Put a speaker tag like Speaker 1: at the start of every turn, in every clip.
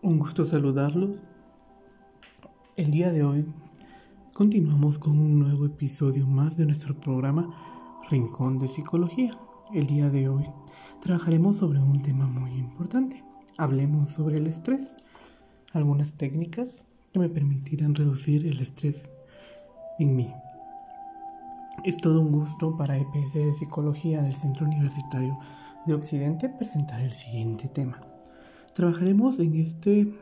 Speaker 1: Un gusto saludarlos. El día de hoy continuamos con un nuevo episodio más de nuestro programa Rincón de Psicología. El día de hoy trabajaremos sobre un tema muy importante. Hablemos sobre el estrés, algunas técnicas que me permitirán reducir el estrés en mí. Es todo un gusto para EPS de Psicología del Centro Universitario de Occidente presentar el siguiente tema. Trabajaremos en este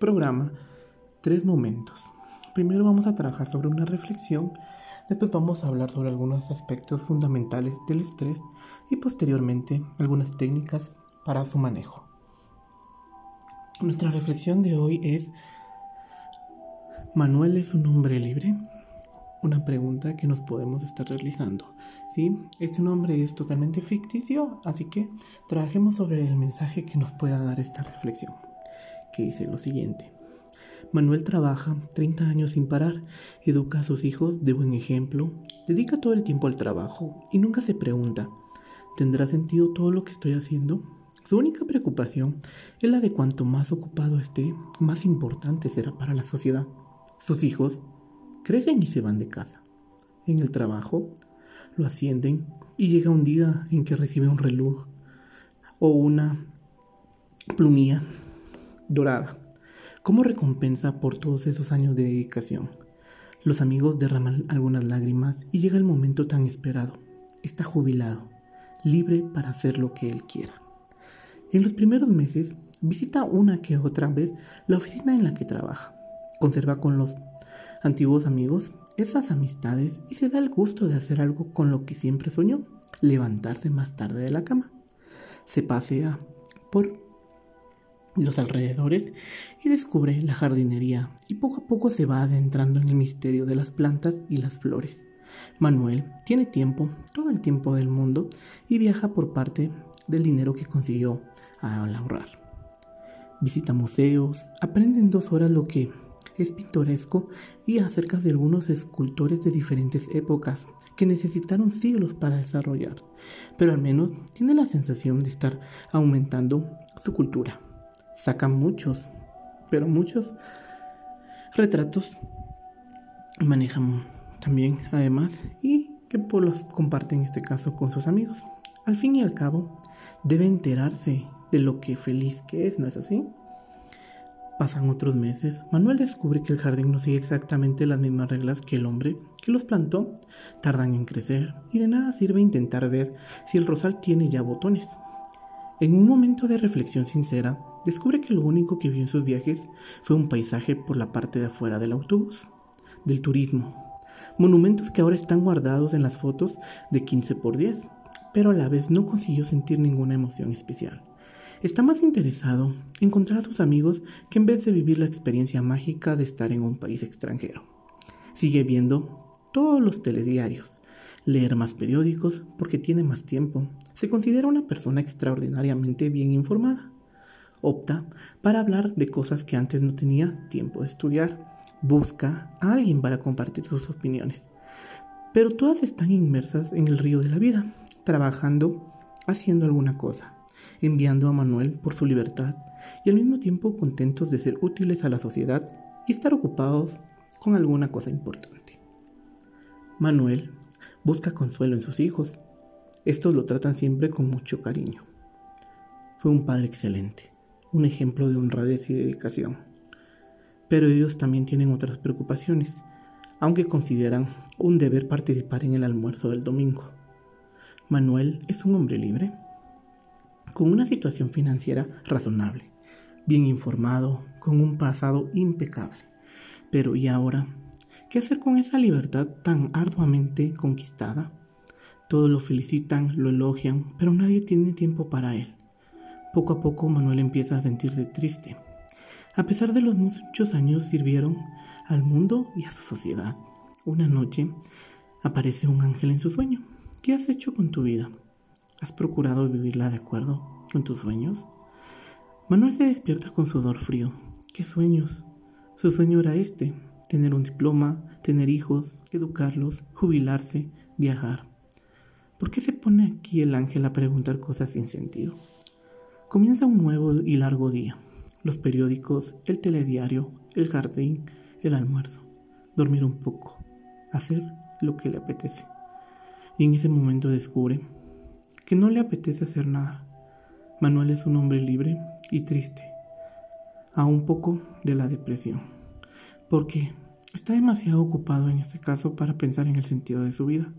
Speaker 1: programa tres momentos. Primero vamos a trabajar sobre una reflexión, después vamos a hablar sobre algunos aspectos fundamentales del estrés y posteriormente algunas técnicas para su manejo. Nuestra reflexión de hoy es, ¿Manuel es un hombre libre? Una pregunta que nos podemos estar realizando. ¿Sí? Este nombre es totalmente ficticio, así que trabajemos sobre el mensaje que nos pueda dar esta reflexión, que dice lo siguiente. Manuel trabaja 30 años sin parar, educa a sus hijos de buen ejemplo, dedica todo el tiempo al trabajo y nunca se pregunta, ¿tendrá sentido todo lo que estoy haciendo? Su única preocupación es la de cuanto más ocupado esté, más importante será para la sociedad. Sus hijos crecen y se van de casa. En el trabajo, lo ascienden y llega un día en que recibe un reloj o una plumilla dorada como recompensa por todos esos años de dedicación. Los amigos derraman algunas lágrimas y llega el momento tan esperado. Está jubilado, libre para hacer lo que él quiera. En los primeros meses visita una que otra vez la oficina en la que trabaja. Conserva con los antiguos amigos esas amistades y se da el gusto de hacer algo con lo que siempre soñó, levantarse más tarde de la cama. Se pasea por los alrededores y descubre la jardinería y poco a poco se va adentrando en el misterio de las plantas y las flores. Manuel tiene tiempo, todo el tiempo del mundo, y viaja por parte del dinero que consiguió al ahorrar. Visita museos, aprende en dos horas lo que es pintoresco y acerca de algunos escultores de diferentes épocas que necesitaron siglos para desarrollar, pero al menos tiene la sensación de estar aumentando su cultura. Saca muchos, pero muchos retratos manejan también además y que por los comparte en este caso con sus amigos. Al fin y al cabo, debe enterarse de lo que feliz que es, ¿no es así? Pasan otros meses, Manuel descubre que el jardín no sigue exactamente las mismas reglas que el hombre que los plantó. Tardan en crecer y de nada sirve intentar ver si el rosal tiene ya botones. En un momento de reflexión sincera, descubre que lo único que vio en sus viajes fue un paisaje por la parte de afuera del autobús, del turismo, monumentos que ahora están guardados en las fotos de 15 por 10, pero a la vez no consiguió sentir ninguna emoción especial. Está más interesado en encontrar a sus amigos que en vez de vivir la experiencia mágica de estar en un país extranjero. Sigue viendo todos los telediarios, leer más periódicos porque tiene más tiempo. Se considera una persona extraordinariamente bien informada. Opta para hablar de cosas que antes no tenía tiempo de estudiar. Busca a alguien para compartir sus opiniones. Pero todas están inmersas en el río de la vida, trabajando, haciendo alguna cosa enviando a Manuel por su libertad y al mismo tiempo contentos de ser útiles a la sociedad y estar ocupados con alguna cosa importante. Manuel busca consuelo en sus hijos. Estos lo tratan siempre con mucho cariño. Fue un padre excelente, un ejemplo de honradez y dedicación. Pero ellos también tienen otras preocupaciones, aunque consideran un deber participar en el almuerzo del domingo. Manuel es un hombre libre con una situación financiera razonable, bien informado, con un pasado impecable. Pero ¿y ahora? ¿Qué hacer con esa libertad tan arduamente conquistada? Todos lo felicitan, lo elogian, pero nadie tiene tiempo para él. Poco a poco Manuel empieza a sentirse triste. A pesar de los muchos años sirvieron al mundo y a su sociedad. Una noche aparece un ángel en su sueño. ¿Qué has hecho con tu vida? ¿Has procurado vivirla de acuerdo con tus sueños? Manuel se despierta con sudor frío. ¿Qué sueños? Su sueño era este, tener un diploma, tener hijos, educarlos, jubilarse, viajar. ¿Por qué se pone aquí el ángel a preguntar cosas sin sentido? Comienza un nuevo y largo día, los periódicos, el telediario, el jardín, el almuerzo, dormir un poco, hacer lo que le apetece. Y en ese momento descubre que no le apetece hacer nada. Manuel es un hombre libre y triste, a un poco de la depresión, porque está demasiado ocupado en este caso para pensar en el sentido de su vida.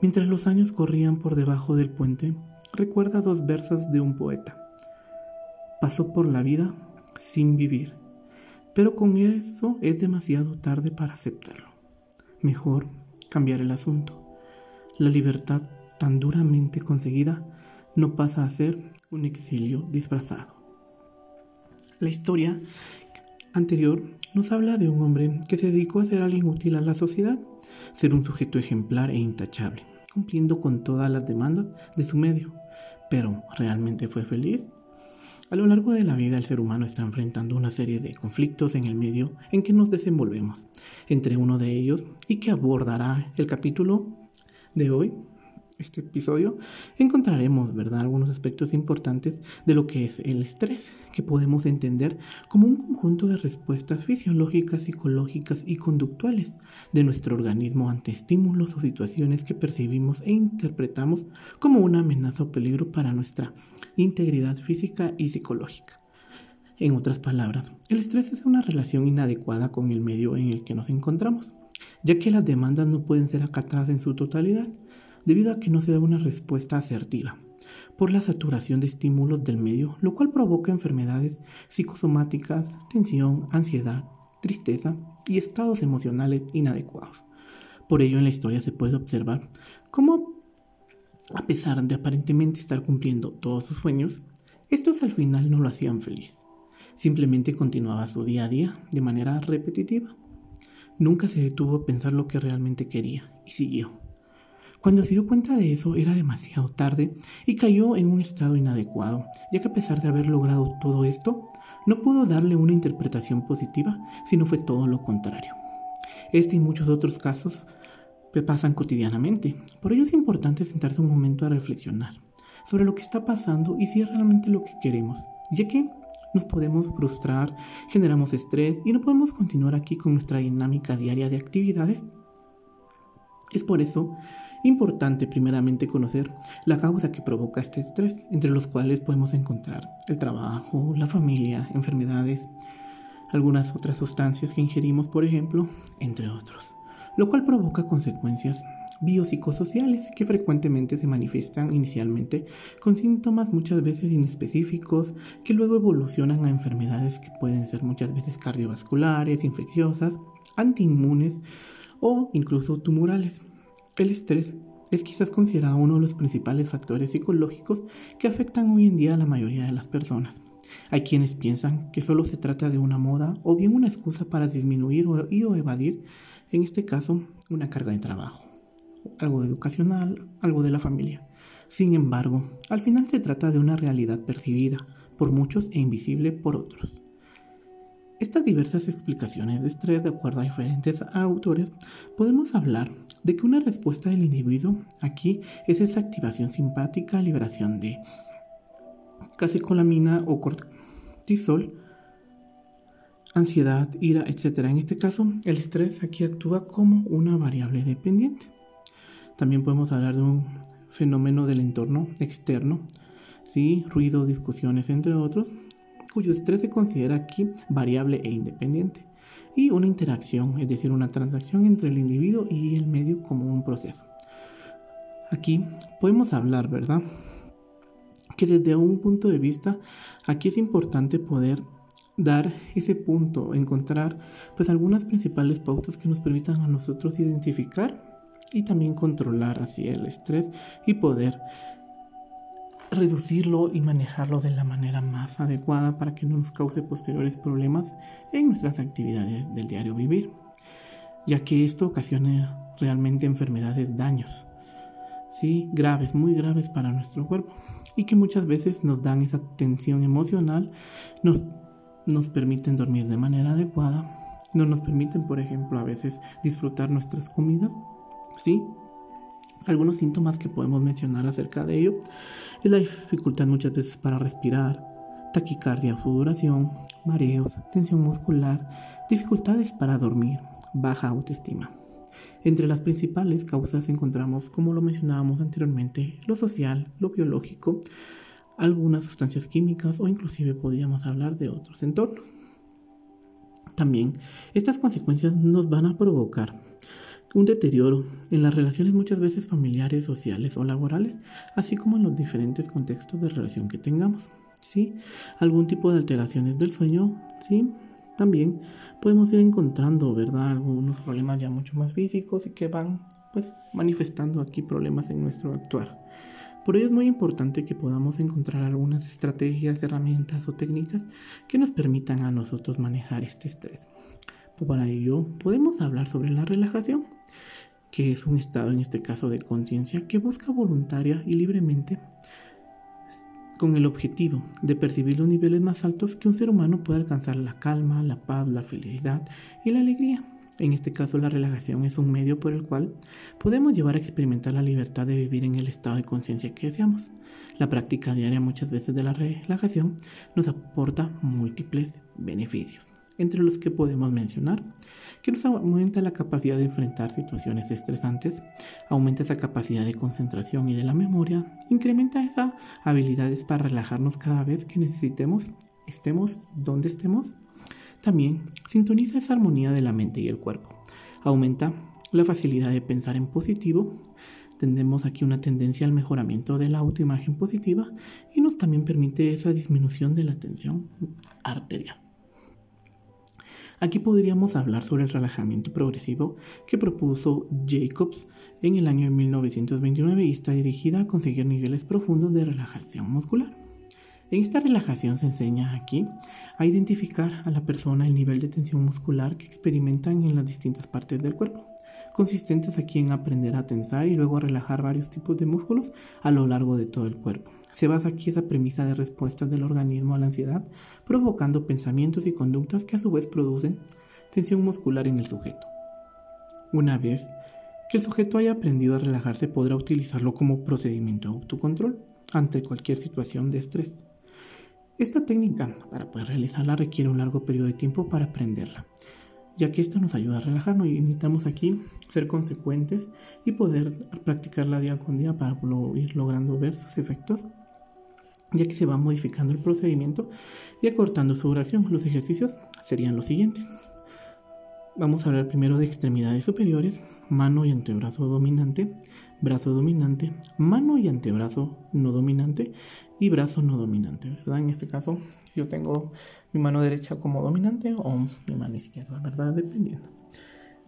Speaker 1: Mientras los años corrían por debajo del puente, recuerda dos versos de un poeta. Pasó por la vida sin vivir, pero con eso es demasiado tarde para aceptarlo. Mejor cambiar el asunto. La libertad tan duramente conseguida no pasa a ser un exilio disfrazado. La historia anterior nos habla de un hombre que se dedicó a ser alguien útil a la sociedad, ser un sujeto ejemplar e intachable, cumpliendo con todas las demandas de su medio. Pero, ¿realmente fue feliz? A lo largo de la vida el ser humano está enfrentando una serie de conflictos en el medio en que nos desenvolvemos. Entre uno de ellos, y que abordará el capítulo de hoy, este episodio, encontraremos, ¿verdad?, algunos aspectos importantes de lo que es el estrés, que podemos entender como un conjunto de respuestas fisiológicas, psicológicas y conductuales de nuestro organismo ante estímulos o situaciones que percibimos e interpretamos como una amenaza o peligro para nuestra integridad física y psicológica. En otras palabras, el estrés es una relación inadecuada con el medio en el que nos encontramos, ya que las demandas no pueden ser acatadas en su totalidad debido a que no se da una respuesta asertiva por la saturación de estímulos del medio, lo cual provoca enfermedades psicosomáticas, tensión, ansiedad, tristeza y estados emocionales inadecuados. Por ello en la historia se puede observar cómo, a pesar de aparentemente estar cumpliendo todos sus sueños, estos al final no lo hacían feliz. Simplemente continuaba su día a día de manera repetitiva. Nunca se detuvo a pensar lo que realmente quería y siguió. Cuando se dio cuenta de eso era demasiado tarde y cayó en un estado inadecuado, ya que a pesar de haber logrado todo esto, no pudo darle una interpretación positiva, sino fue todo lo contrario. Este y muchos otros casos pasan cotidianamente, por ello es importante sentarse un momento a reflexionar sobre lo que está pasando y si es realmente lo que queremos, ya que nos podemos frustrar, generamos estrés y no podemos continuar aquí con nuestra dinámica diaria de actividades. Es por eso Importante primeramente conocer la causa que provoca este estrés, entre los cuales podemos encontrar el trabajo, la familia, enfermedades, algunas otras sustancias que ingerimos, por ejemplo, entre otros, lo cual provoca consecuencias biopsicosociales que frecuentemente se manifiestan inicialmente con síntomas muchas veces inespecíficos que luego evolucionan a enfermedades que pueden ser muchas veces cardiovasculares, infecciosas, antiinmunes o incluso tumorales. El estrés es quizás considerado uno de los principales factores psicológicos que afectan hoy en día a la mayoría de las personas. Hay quienes piensan que solo se trata de una moda o bien una excusa para disminuir o, y o evadir, en este caso, una carga de trabajo, algo educacional, algo de la familia. Sin embargo, al final se trata de una realidad percibida por muchos e invisible por otros. Estas diversas explicaciones de estrés, de acuerdo a diferentes autores, podemos hablar de que una respuesta del individuo aquí es esa activación simpática, liberación de casecolamina o cortisol, ansiedad, ira, etc. En este caso, el estrés aquí actúa como una variable dependiente. También podemos hablar de un fenómeno del entorno externo, ¿sí? ruido, discusiones, entre otros, cuyo estrés se considera aquí variable e independiente, y una interacción, es decir, una transacción entre el individuo y el medio como un proceso. Aquí podemos hablar, ¿verdad? Que desde un punto de vista, aquí es importante poder dar ese punto, encontrar pues algunas principales pautas que nos permitan a nosotros identificar y también controlar así el estrés y poder reducirlo y manejarlo de la manera más adecuada para que no nos cause posteriores problemas en nuestras actividades del diario vivir, ya que esto ocasiona realmente enfermedades, daños, ¿sí? graves, muy graves para nuestro cuerpo y que muchas veces nos dan esa tensión emocional, nos, nos permiten dormir de manera adecuada, no nos permiten, por ejemplo, a veces disfrutar nuestras comidas, ¿sí? Algunos síntomas que podemos mencionar acerca de ello es la dificultad muchas veces para respirar, taquicardia, sudoración, mareos, tensión muscular, dificultades para dormir, baja autoestima. Entre las principales causas encontramos, como lo mencionábamos anteriormente, lo social, lo biológico, algunas sustancias químicas o inclusive podríamos hablar de otros entornos. También estas consecuencias nos van a provocar un deterioro en las relaciones muchas veces familiares, sociales o laborales, así como en los diferentes contextos de relación que tengamos. ¿sí? Algún tipo de alteraciones del sueño, ¿sí? También podemos ir encontrando, ¿verdad? Algunos problemas ya mucho más físicos y que van pues manifestando aquí problemas en nuestro actuar. Por ello es muy importante que podamos encontrar algunas estrategias, herramientas o técnicas que nos permitan a nosotros manejar este estrés. Para ello podemos hablar sobre la relajación, que es un estado en este caso de conciencia que busca voluntaria y libremente con el objetivo de percibir los niveles más altos que un ser humano puede alcanzar la calma, la paz, la felicidad y la alegría. En este caso, la relajación es un medio por el cual podemos llevar a experimentar la libertad de vivir en el estado de conciencia que deseamos. La práctica diaria muchas veces de la relajación nos aporta múltiples beneficios, entre los que podemos mencionar que nos aumenta la capacidad de enfrentar situaciones estresantes, aumenta esa capacidad de concentración y de la memoria, incrementa esas habilidades para relajarnos cada vez que necesitemos, estemos donde estemos también sintoniza esa armonía de la mente y el cuerpo. Aumenta la facilidad de pensar en positivo. Tendemos aquí una tendencia al mejoramiento de la autoimagen positiva y nos también permite esa disminución de la tensión arterial. Aquí podríamos hablar sobre el relajamiento progresivo que propuso Jacobs en el año de 1929 y está dirigida a conseguir niveles profundos de relajación muscular. En esta relajación se enseña aquí a identificar a la persona el nivel de tensión muscular que experimentan en las distintas partes del cuerpo, consistentes aquí en aprender a tensar y luego a relajar varios tipos de músculos a lo largo de todo el cuerpo. Se basa aquí esa premisa de respuestas del organismo a la ansiedad, provocando pensamientos y conductas que a su vez producen tensión muscular en el sujeto. Una vez que el sujeto haya aprendido a relajarse, podrá utilizarlo como procedimiento de autocontrol ante cualquier situación de estrés. Esta técnica, para poder realizarla, requiere un largo periodo de tiempo para aprenderla, ya que esto nos ayuda a relajarnos y necesitamos aquí ser consecuentes y poder practicarla día con día para ir logrando ver sus efectos, ya que se va modificando el procedimiento y acortando su duración. Los ejercicios serían los siguientes. Vamos a hablar primero de extremidades superiores, mano y antebrazo dominante, brazo dominante, mano y antebrazo no dominante y brazo no dominante. En este caso yo tengo mi mano derecha como dominante o mi mano izquierda, ¿verdad? Dependiendo.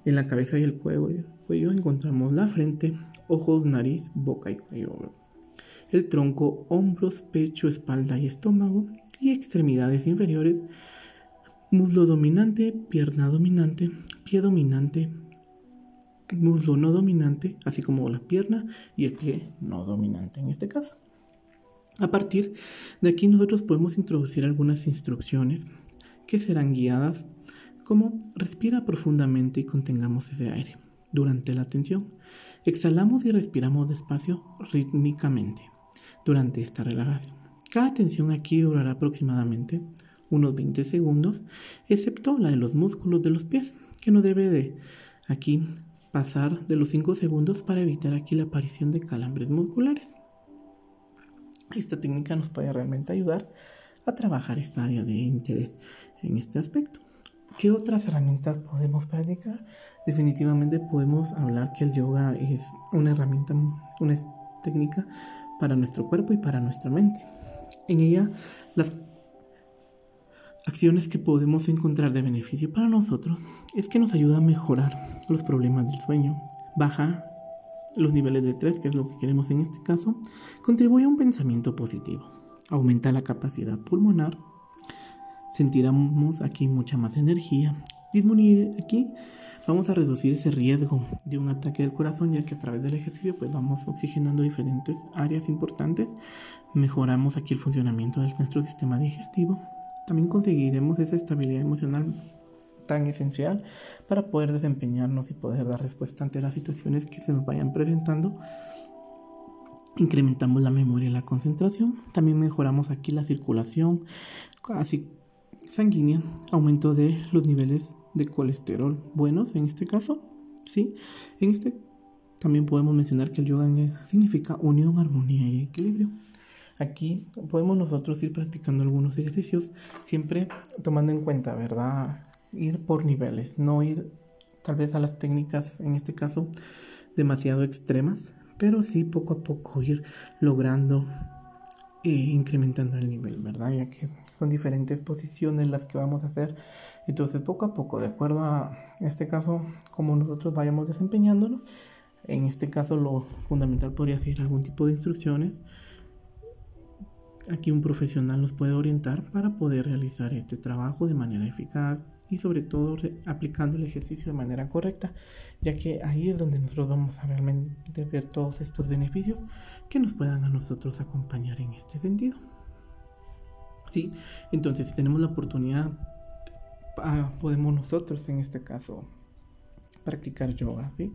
Speaker 1: En la cabeza y el cuello, cuello encontramos la frente, ojos, nariz, boca y cuello. El tronco, hombros, pecho, espalda y estómago y extremidades inferiores, muslo dominante, pierna dominante, pie dominante, muslo no dominante, así como la pierna y el pie no dominante en este caso. A partir de aquí nosotros podemos introducir algunas instrucciones que serán guiadas como respira profundamente y contengamos ese aire durante la tensión. Exhalamos y respiramos despacio rítmicamente durante esta relajación. Cada tensión aquí durará aproximadamente unos 20 segundos, excepto la de los músculos de los pies, que no debe de aquí pasar de los 5 segundos para evitar aquí la aparición de calambres musculares. Esta técnica nos puede realmente ayudar a trabajar esta área de interés en este aspecto. ¿Qué otras herramientas podemos practicar? Definitivamente podemos hablar que el yoga es una herramienta, una técnica para nuestro cuerpo y para nuestra mente. En ella, las acciones que podemos encontrar de beneficio para nosotros es que nos ayuda a mejorar los problemas del sueño, baja los niveles de estrés, que es lo que queremos en este caso, contribuye a un pensamiento positivo, aumenta la capacidad pulmonar, sentiremos aquí mucha más energía, disminuir aquí vamos a reducir ese riesgo de un ataque del corazón ya que a través del ejercicio pues vamos oxigenando diferentes áreas importantes. Mejoramos aquí el funcionamiento de nuestro sistema digestivo. También conseguiremos esa estabilidad emocional tan esencial para poder desempeñarnos y poder dar respuesta ante las situaciones que se nos vayan presentando incrementamos la memoria y la concentración. También mejoramos aquí la circulación sanguínea, aumento de los niveles de colesterol buenos en este caso. ¿sí? En este también podemos mencionar que el yoga significa unión, armonía y equilibrio. Aquí podemos nosotros ir practicando algunos ejercicios, siempre tomando en cuenta, ¿verdad? Ir por niveles, no ir tal vez a las técnicas, en este caso, demasiado extremas, pero sí poco a poco ir logrando e incrementando el nivel, ¿verdad? Ya que son diferentes posiciones las que vamos a hacer. Entonces, poco a poco, de acuerdo a este caso, como nosotros vayamos desempeñándonos, en este caso lo fundamental podría ser algún tipo de instrucciones Aquí un profesional nos puede orientar para poder realizar este trabajo de manera eficaz y sobre todo aplicando el ejercicio de manera correcta, ya que ahí es donde nosotros vamos a realmente ver todos estos beneficios que nos puedan a nosotros acompañar en este sentido. Sí, entonces si tenemos la oportunidad, ah, podemos nosotros en este caso practicar yoga, ¿sí?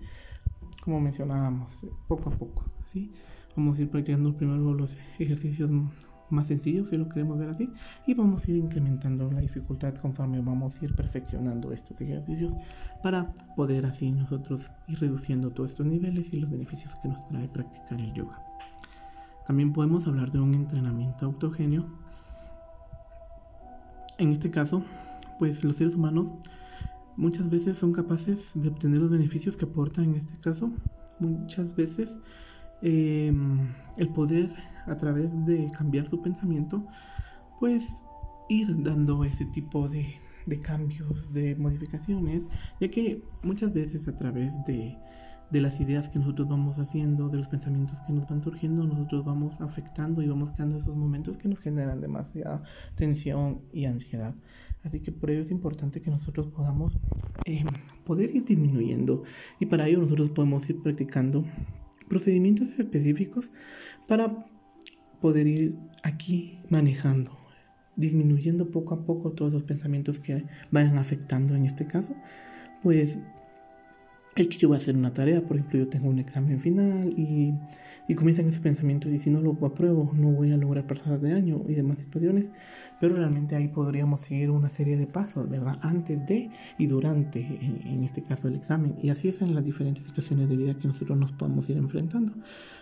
Speaker 1: Como mencionábamos, poco a poco, ¿sí? Vamos a ir practicando primero los ejercicios más sencillo si lo queremos ver así y vamos a ir incrementando la dificultad conforme vamos a ir perfeccionando estos ejercicios para poder así nosotros ir reduciendo todos estos niveles y los beneficios que nos trae practicar el yoga. También podemos hablar de un entrenamiento autogéneo. En este caso, pues los seres humanos muchas veces son capaces de obtener los beneficios que aportan en este caso. Muchas veces em, el poder a través de cambiar su pensamiento, pues ir dando ese tipo de, cambios, de modificaciones, ya que muchas veces a través de, de las ideas que nosotros vamos haciendo, de los pensamientos que nos van surgiendo, nosotros vamos afectando y vamos creando esos momentos que nos generan demasiada tensión y ansiedad. Así que por ello es importante que nosotros podamos eh, poder ir disminuyendo y para ello nosotros podemos ir practicando procedimientos específicos para poder ir aquí manejando, disminuyendo poco a poco todos los pensamientos que vayan afectando en este caso, pues el que yo voy a hacer una tarea, por ejemplo, yo tengo un examen final y, y comienzan esos pensamientos y si no lo apruebo no voy a lograr pasar de año y demás situaciones, pero realmente ahí podríamos seguir una serie de pasos, ¿verdad? Antes de y durante, en, este caso, el examen. Y así es en las diferentes situaciones de vida que nosotros nos podemos ir enfrentando.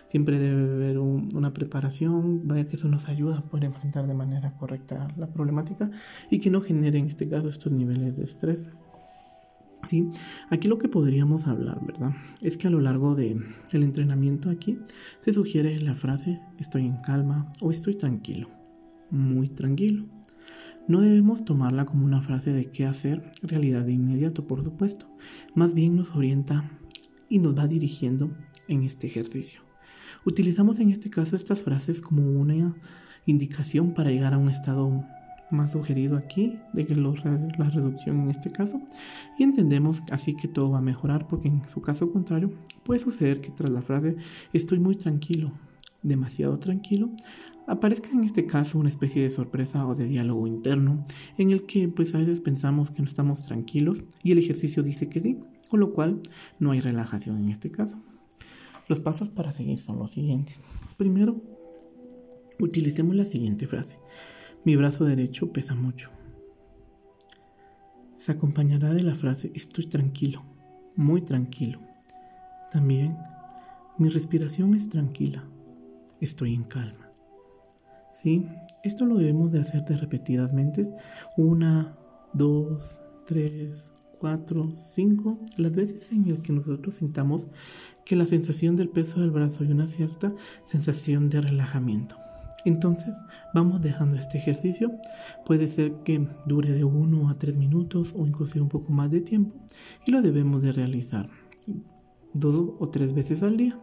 Speaker 1: Siempre debe haber una preparación, vaya que eso nos ayuda a poder enfrentar de manera correcta la problemática y que no genere en este caso estos niveles de estrés. Aquí lo que podríamos hablar, ¿verdad? Es que a lo largo del el entrenamiento aquí se sugiere la frase estoy en calma o estoy tranquilo, muy tranquilo. No debemos tomarla como una frase de qué hacer realidad de inmediato, por supuesto. Más bien nos orienta y nos va dirigiendo en este ejercicio. Utilizamos en este caso estas frases como una indicación para llegar a un estado más sugerido aquí, de que la reducción en este caso, y entendemos así que todo va a mejorar porque en su caso contrario puede suceder que tras la frase estoy muy tranquilo, demasiado tranquilo, aparezca en este caso una especie de sorpresa o de diálogo interno en el que pues a veces pensamos que no estamos tranquilos y el ejercicio dice que sí, con lo cual no hay relajación en este caso. Los pasos para seguir son los siguientes. Primero, utilicemos la siguiente frase. Mi brazo derecho pesa mucho. Se acompañará de la frase estoy tranquilo, muy tranquilo. También mi respiración es tranquila, estoy en calma. ¿Sí? Esto lo debemos de hacer de repetidamente, una, dos, tres, cuatro, cinco, las veces en el que nosotros sintamos que la sensación del peso del brazo y una cierta sensación de relajamiento. Entonces vamos dejando este ejercicio. Puede ser que dure de 1 a 3 minutos o incluso un poco más de tiempo y lo debemos de realizar dos o tres veces al día.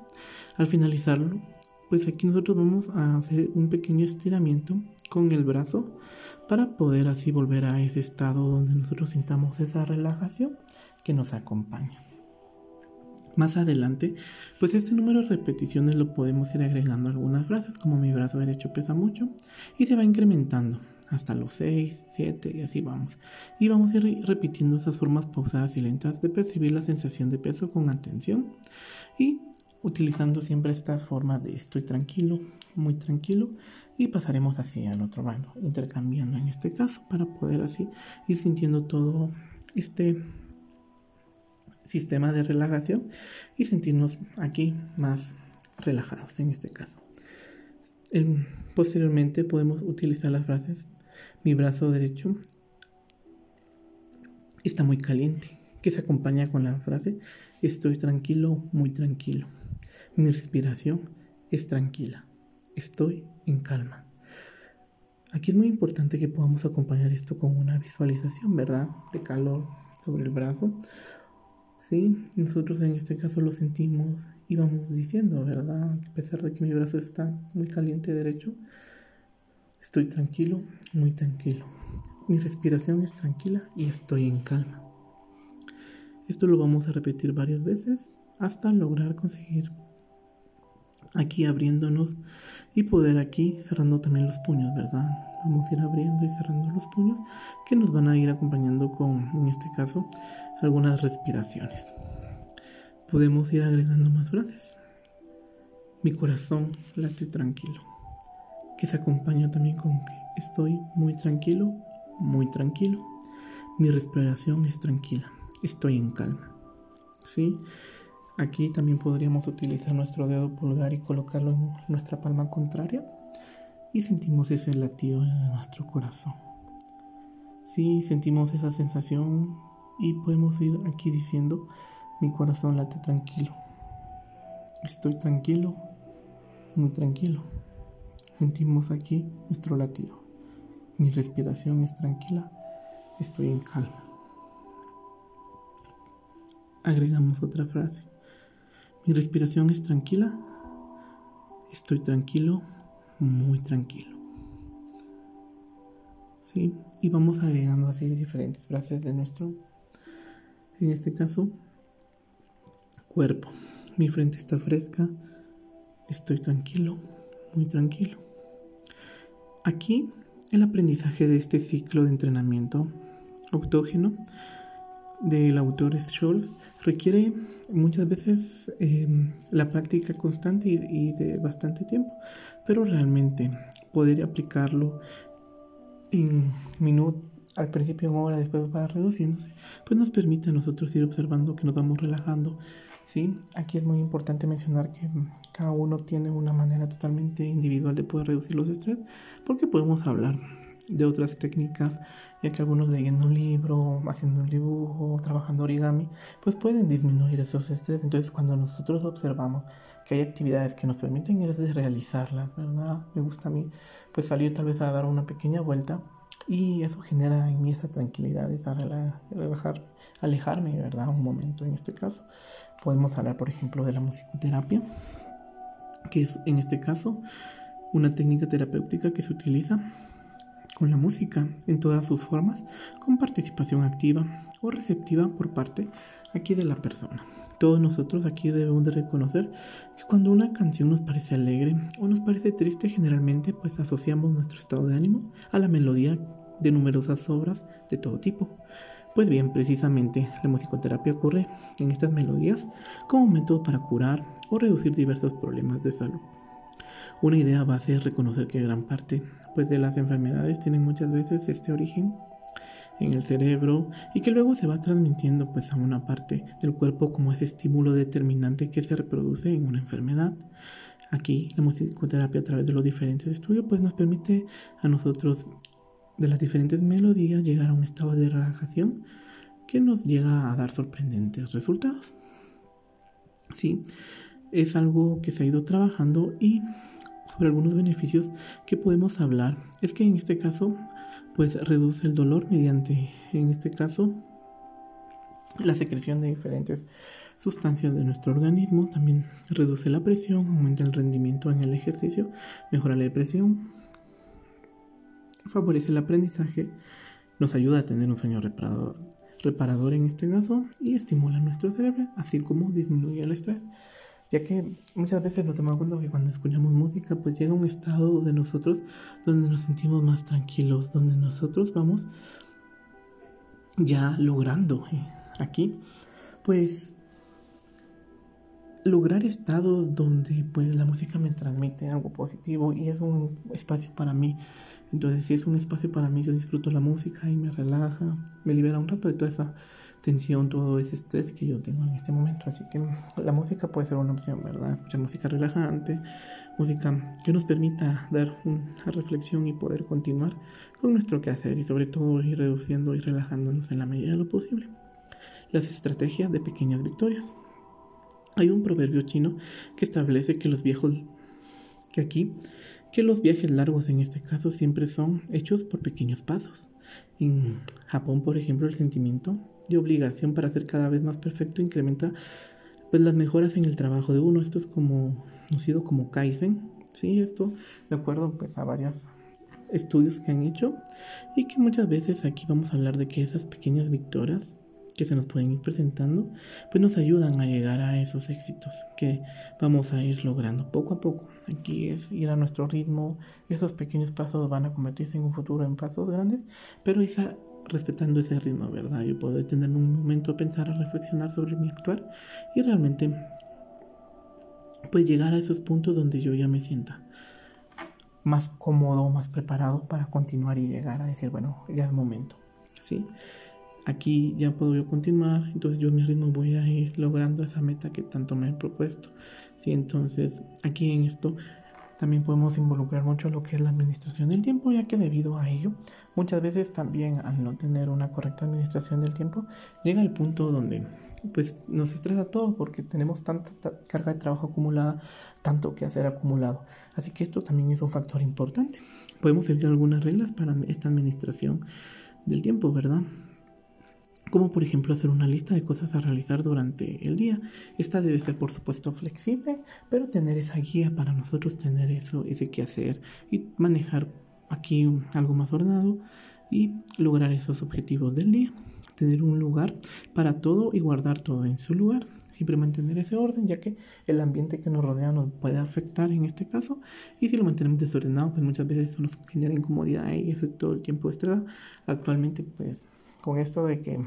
Speaker 1: Al finalizarlo, pues aquí nosotros vamos a hacer un pequeño estiramiento con el brazo para poder así volver a ese estado donde nosotros sintamos esa relajación que nos acompaña. Más adelante, pues este número de repeticiones lo podemos ir agregando algunas frases, como mi brazo derecho pesa mucho, y se va incrementando hasta los 6, 7 y así vamos. Y vamos a ir repitiendo esas formas pausadas y lentas de percibir la sensación de peso con atención y utilizando siempre estas formas de estoy tranquilo, muy tranquilo y pasaremos así al otro mano, intercambiando en este caso para poder así ir sintiendo todo este sistema de relajación y sentirnos aquí más relajados en este caso. posteriormente podemos utilizar las frases mi brazo derecho está muy caliente, que se acompaña con la frase estoy tranquilo, muy tranquilo. Mi respiración es tranquila, estoy en calma. Aquí es muy importante que podamos acompañar esto con una visualización, ¿verdad? De calor sobre el brazo. Sí, nosotros en este caso lo sentimos y vamos diciendo, ¿verdad? A pesar de que mi brazo está muy caliente derecho, estoy tranquilo, muy tranquilo. Mi respiración es tranquila y estoy en calma. Esto lo vamos a repetir varias veces hasta lograr conseguir aquí abriéndonos y poder aquí cerrando también los puños, ¿verdad? Vamos a ir abriendo y cerrando los puños que nos van a ir acompañando con, en este caso, algunas respiraciones. Podemos ir agregando más frases. Mi corazón late tranquilo, que se acompaña también con que estoy muy tranquilo, muy tranquilo. Mi respiración es tranquila, estoy en calma. ¿Sí? Aquí también podríamos utilizar nuestro dedo pulgar y colocarlo en nuestra palma contraria y sentimos ese latido en nuestro corazón. Sí, sentimos esa sensación y podemos ir aquí diciendo mi corazón late tranquilo. Estoy tranquilo, muy tranquilo. Sentimos aquí nuestro latido. Mi respiración es tranquila, estoy en calma. Agregamos otra frase. Mi respiración es tranquila. Estoy tranquilo, muy tranquilo. ¿Sí? Y vamos agregando así diferentes frases de nuestro, en este caso, cuerpo. Mi frente está fresca. Estoy tranquilo, muy tranquilo. Aquí el aprendizaje de este ciclo de entrenamiento autógeno del autor Scholz requiere muchas veces em, la práctica constante y, de bastante tiempo, pero realmente poder aplicarlo en minutos, al principio en hora, después va reduciéndose, pues nos permite a nosotros ir observando que nos vamos relajando. ¿sí? Aquí es muy importante mencionar que cada uno tiene una manera totalmente individual de poder reducir los estrés, porque podemos hablar de otras técnicas, ya que algunos leyendo un libro, haciendo un dibujo, trabajando origami, pues pueden disminuir esos estrés. Entonces cuando nosotros observamos que hay actividades que nos permiten es realizarlas, ¿verdad? Me gusta a mí pues salir tal vez a dar una pequeña vuelta y eso genera en mí esa tranquilidad, esa relajar, alejarme, ¿verdad? Un momento en este caso. Podemos hablar, por ejemplo, de la musicoterapia, que es en este caso una técnica terapéutica que se utiliza con la música en todas sus formas, con participación activa o receptiva por parte aquí de la persona. Todos nosotros aquí debemos de reconocer que cuando una canción nos parece alegre o nos parece triste, generalmente pues asociamos nuestro estado de ánimo a la melodía de numerosas obras de todo tipo. Pues bien, precisamente la musicoterapia ocurre en estas melodías como método para curar o reducir diversos problemas de salud. Una idea base es reconocer que gran parte pues, de las enfermedades tienen muchas veces este origen en el cerebro y que luego se va transmitiendo pues a una parte del cuerpo como ese estímulo determinante que se reproduce en una enfermedad. Aquí la musicoterapia a través de los diferentes estudios pues nos permite a nosotros de las diferentes melodías llegar a un estado de relajación que nos llega a dar sorprendentes resultados. Sí, es algo que se ha ido trabajando y sobre algunos beneficios que podemos hablar es que en este caso pues reduce el dolor mediante en este caso la secreción de diferentes sustancias de nuestro organismo también reduce la presión aumenta el rendimiento en el ejercicio mejora la depresión favorece el aprendizaje nos ayuda a tener un sueño reparador, reparador en este caso y estimula nuestro cerebro así como disminuye el estrés ya que muchas veces nos damos cuenta que cuando escuchamos música pues llega un estado de nosotros donde nos sentimos más tranquilos, donde nosotros vamos ya logrando eh, aquí pues lograr estados donde pues la música me transmite algo positivo y es un espacio para mí. Entonces si es un espacio para mí, yo disfruto la música y me relaja, me libera un rato de toda esa tensión, todo ese estrés que yo tengo en este momento. Así que la música puede ser una opción, ¿verdad? Escuchar música relajante, música que nos permita dar una reflexión y poder continuar con nuestro quehacer y sobre todo ir reduciendo y relajándonos en la medida de lo posible. Las estrategias de pequeñas victorias. Hay un proverbio chino que establece que los viejos, que aquí, que los viajes largos en este caso siempre son hechos por pequeños pasos. En Japón, por ejemplo, el sentimiento de obligación para ser cada vez más perfecto incrementa pues las mejoras en el trabajo de uno. Esto es como conocido como Kaizen. Sí, esto de acuerdo pues a varios estudios que han hecho y que muchas veces aquí vamos a hablar de que esas pequeñas victorias que se nos pueden ir presentando, pues nos ayudan a llegar a esos éxitos que vamos a ir logrando poco a poco. Aquí es ir a nuestro ritmo, esos pequeños pasos van a convertirse en un futuro en pasos grandes, pero esa, respetando ese ritmo, ¿verdad? Yo puedo tener un momento a pensar, a reflexionar sobre mi actuar y realmente pues llegar a esos puntos donde yo ya me sienta más cómodo, más preparado para continuar y llegar a decir, bueno, ya es momento, ¿sí? Aquí ya puedo yo continuar, entonces yo a mi ritmo voy a ir logrando esa meta que tanto me he propuesto. ¿sí? Entonces aquí en esto también podemos involucrar mucho lo que es la administración del tiempo, ya que debido a ello, muchas veces también al no tener una correcta administración del tiempo, llega el punto donde pues nos estresa todo porque tenemos tanta carga de trabajo acumulada, tanto que hacer acumulado. Así que esto también es un factor importante. Podemos seguir algunas reglas para esta administración del tiempo, ¿verdad? Como por ejemplo hacer una lista de cosas a realizar durante el día. Esta debe ser por supuesto flexible, pero tener esa guía para nosotros tener eso, ese que hacer y manejar aquí algo más ordenado y lograr esos objetivos del día. Tener un lugar para todo y guardar todo en su lugar. Siempre mantener ese orden, ya que el ambiente que nos rodea nos puede afectar en este caso. Y si lo mantenemos desordenado, pues muchas veces eso nos genera incomodidad y eso todo el tiempo extra. Actualmente, pues con esto de que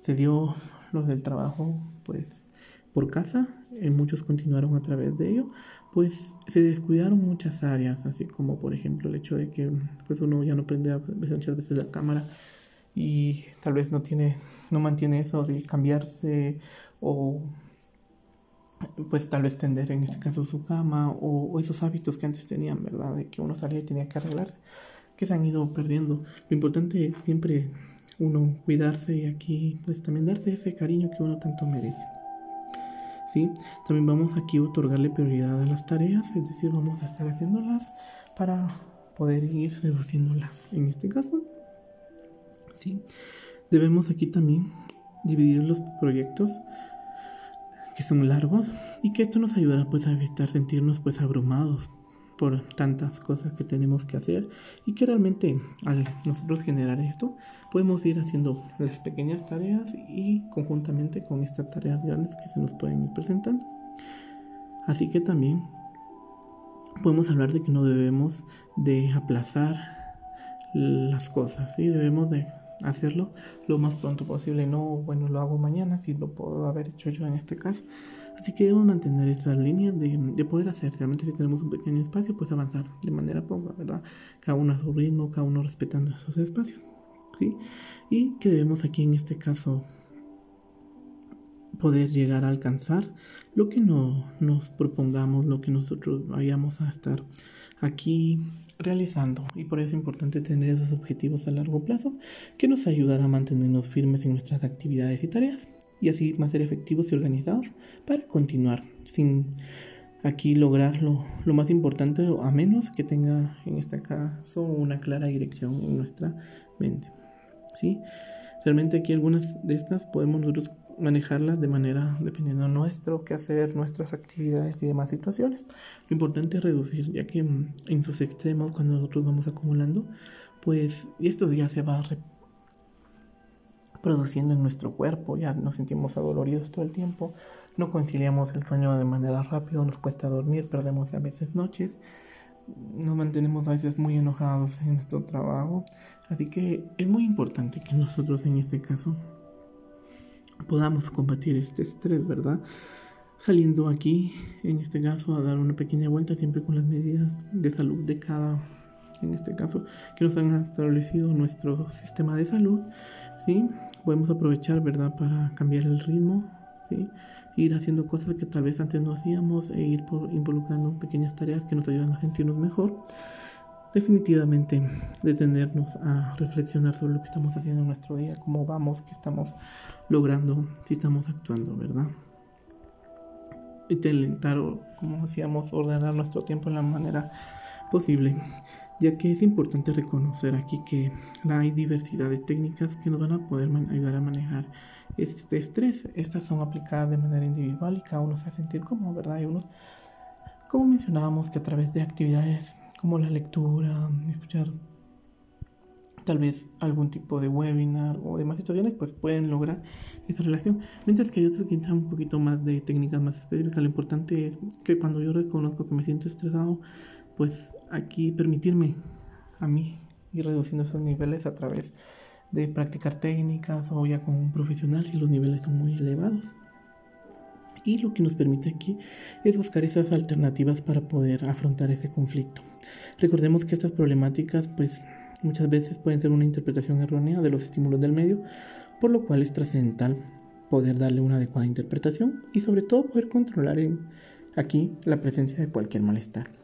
Speaker 1: se dio los del trabajo pues por casa, y muchos continuaron a través de ello, pues se descuidaron muchas áreas, así como por ejemplo el hecho de que pues uno ya no prende muchas veces la cámara y tal vez no tiene, no mantiene eso de cambiarse o pues tal vez tender en este caso su cama o, o, esos hábitos que antes tenían, ¿verdad? De que uno salía y tenía que arreglarse, que se han ido perdiendo. Lo importante siempre uno cuidarse y aquí pues también darse ese cariño que uno tanto merece. ¿Sí? También vamos aquí a otorgarle prioridad a las tareas, es decir, vamos a estar haciéndolas para poder ir reduciéndolas. En este caso, ¿sí? Debemos aquí también dividir los proyectos que son largos y que esto nos ayudará pues a evitar sentirnos pues abrumados por tantas cosas que tenemos que hacer y que realmente al nosotros generar esto podemos ir haciendo las pequeñas tareas y conjuntamente con estas tareas grandes que se nos pueden ir presentando. Así que también podemos hablar de que no debemos de aplazar las cosas, y debemos de hacerlo lo más pronto posible. No, bueno, lo hago mañana, si lo puedo haber hecho yo en este caso. Así que debemos mantener estas líneas de, de, poder hacer. Realmente si tenemos un pequeño espacio, pues avanzar de manera poca, ¿verdad? Cada uno a su ritmo, cada uno respetando esos espacios. ¿sí? Y que debemos aquí en este caso poder llegar a alcanzar lo que no, nos propongamos, lo que nosotros vayamos a estar aquí realizando. Y por eso es importante tener esos objetivos a largo plazo que nos ayudarán a mantenernos firmes en nuestras actividades y tareas y así más ser efectivos y organizados para continuar sin aquí lograrlo lo más importante a menos que tenga en este caso una clara dirección en nuestra mente ¿sí? realmente aquí algunas de estas podemos nosotros manejarlas de manera dependiendo de nuestro hacer nuestras actividades y demás situaciones lo importante es reducir ya que en sus extremos cuando nosotros vamos acumulando pues esto ya se va a produciendo en nuestro cuerpo, ya nos sentimos adoloridos todo el tiempo, no conciliamos el sueño de manera rápida, nos cuesta dormir, perdemos a veces noches, nos mantenemos a veces muy enojados en nuestro trabajo, así que es muy importante que nosotros en este caso podamos combatir este estrés, ¿verdad? saliendo aquí, en este caso, a dar una pequeña vuelta siempre con las medidas de salud de cada, en este caso, que nos han establecido nuestro sistema de salud, ¿sí? Podemos aprovechar, ¿verdad?, para cambiar el ritmo, ¿sí? Ir haciendo cosas que tal vez antes no hacíamos e ir por, involucrando pequeñas tareas que nos ayudan a sentirnos mejor. Definitivamente detenernos a reflexionar sobre lo que estamos haciendo en nuestro día, cómo vamos, qué estamos logrando, si estamos actuando, ¿verdad? intentar, como decíamos, ordenar nuestro tiempo en la manera posible, ya que es importante reconocer aquí que hay diversidad de técnicas que nos van a poder ayudar a manejar este estrés. Estas son aplicadas de manera individual y cada uno se va a sentir como, ¿verdad? Hay unos, como mencionábamos, que a través de actividades como la lectura, escuchar tal vez algún tipo de webinar o demás situaciones, pues pueden lograr esa relación. Mientras que hay otros que entran un poquito más de técnicas más específicas. Lo importante es que cuando yo reconozco que me siento estresado, pues aquí permitirme a mí ir reduciendo esos niveles a través de practicar técnicas o ya con un profesional si los niveles son muy elevados. Y lo que nos permite aquí es buscar esas alternativas para poder afrontar ese conflicto. Recordemos que estas problemáticas pues Muchas veces pueden ser una interpretación errónea de los estímulos del medio, por lo cual es trascendental poder darle una adecuada interpretación y sobre todo poder controlar en, aquí la presencia de cualquier malestar.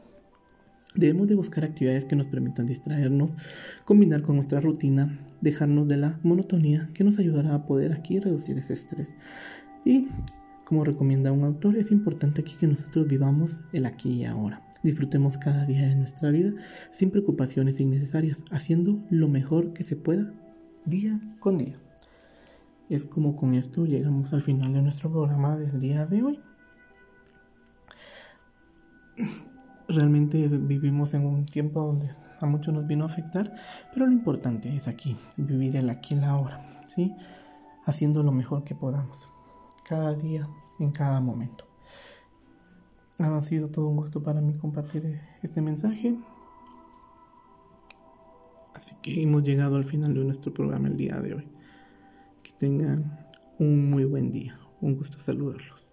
Speaker 1: Debemos de buscar actividades que nos permitan distraernos, combinar con nuestra rutina, dejarnos de la monotonía que nos ayudará a poder aquí reducir ese estrés. Y como recomienda un autor, es importante aquí que nosotros vivamos el aquí y ahora. Disfrutemos cada día de nuestra vida sin preocupaciones innecesarias, haciendo lo mejor que se pueda día con día. Es como con esto llegamos al final de nuestro programa del día de hoy. Realmente vivimos en un tiempo donde a muchos nos vino a afectar, pero lo importante es aquí, vivir el aquí y la ahora, ¿sí? Haciendo lo mejor que podamos, cada día, en cada momento. Ha sido todo un gusto para mí compartir este mensaje. Así que hemos llegado al final de nuestro programa el día de hoy. Que tengan un muy buen día. Un gusto saludarlos.